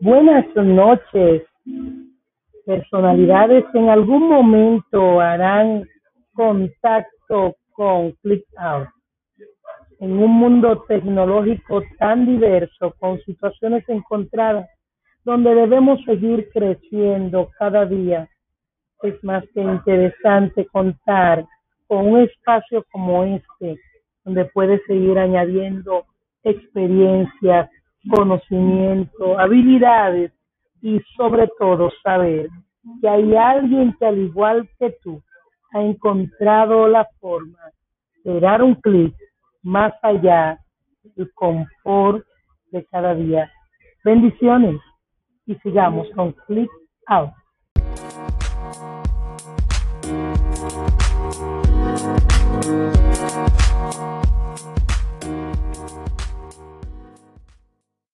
Buenas noches, personalidades en algún momento harán contacto con ClickOut. En un mundo tecnológico tan diverso, con situaciones encontradas, donde debemos seguir creciendo cada día, es más que interesante contar con un espacio como este, donde puedes seguir añadiendo experiencias, conocimiento, habilidades y sobre todo saber que hay alguien que al igual que tú ha encontrado la forma de dar un clic más allá del confort de cada día. Bendiciones y sigamos con Click Out.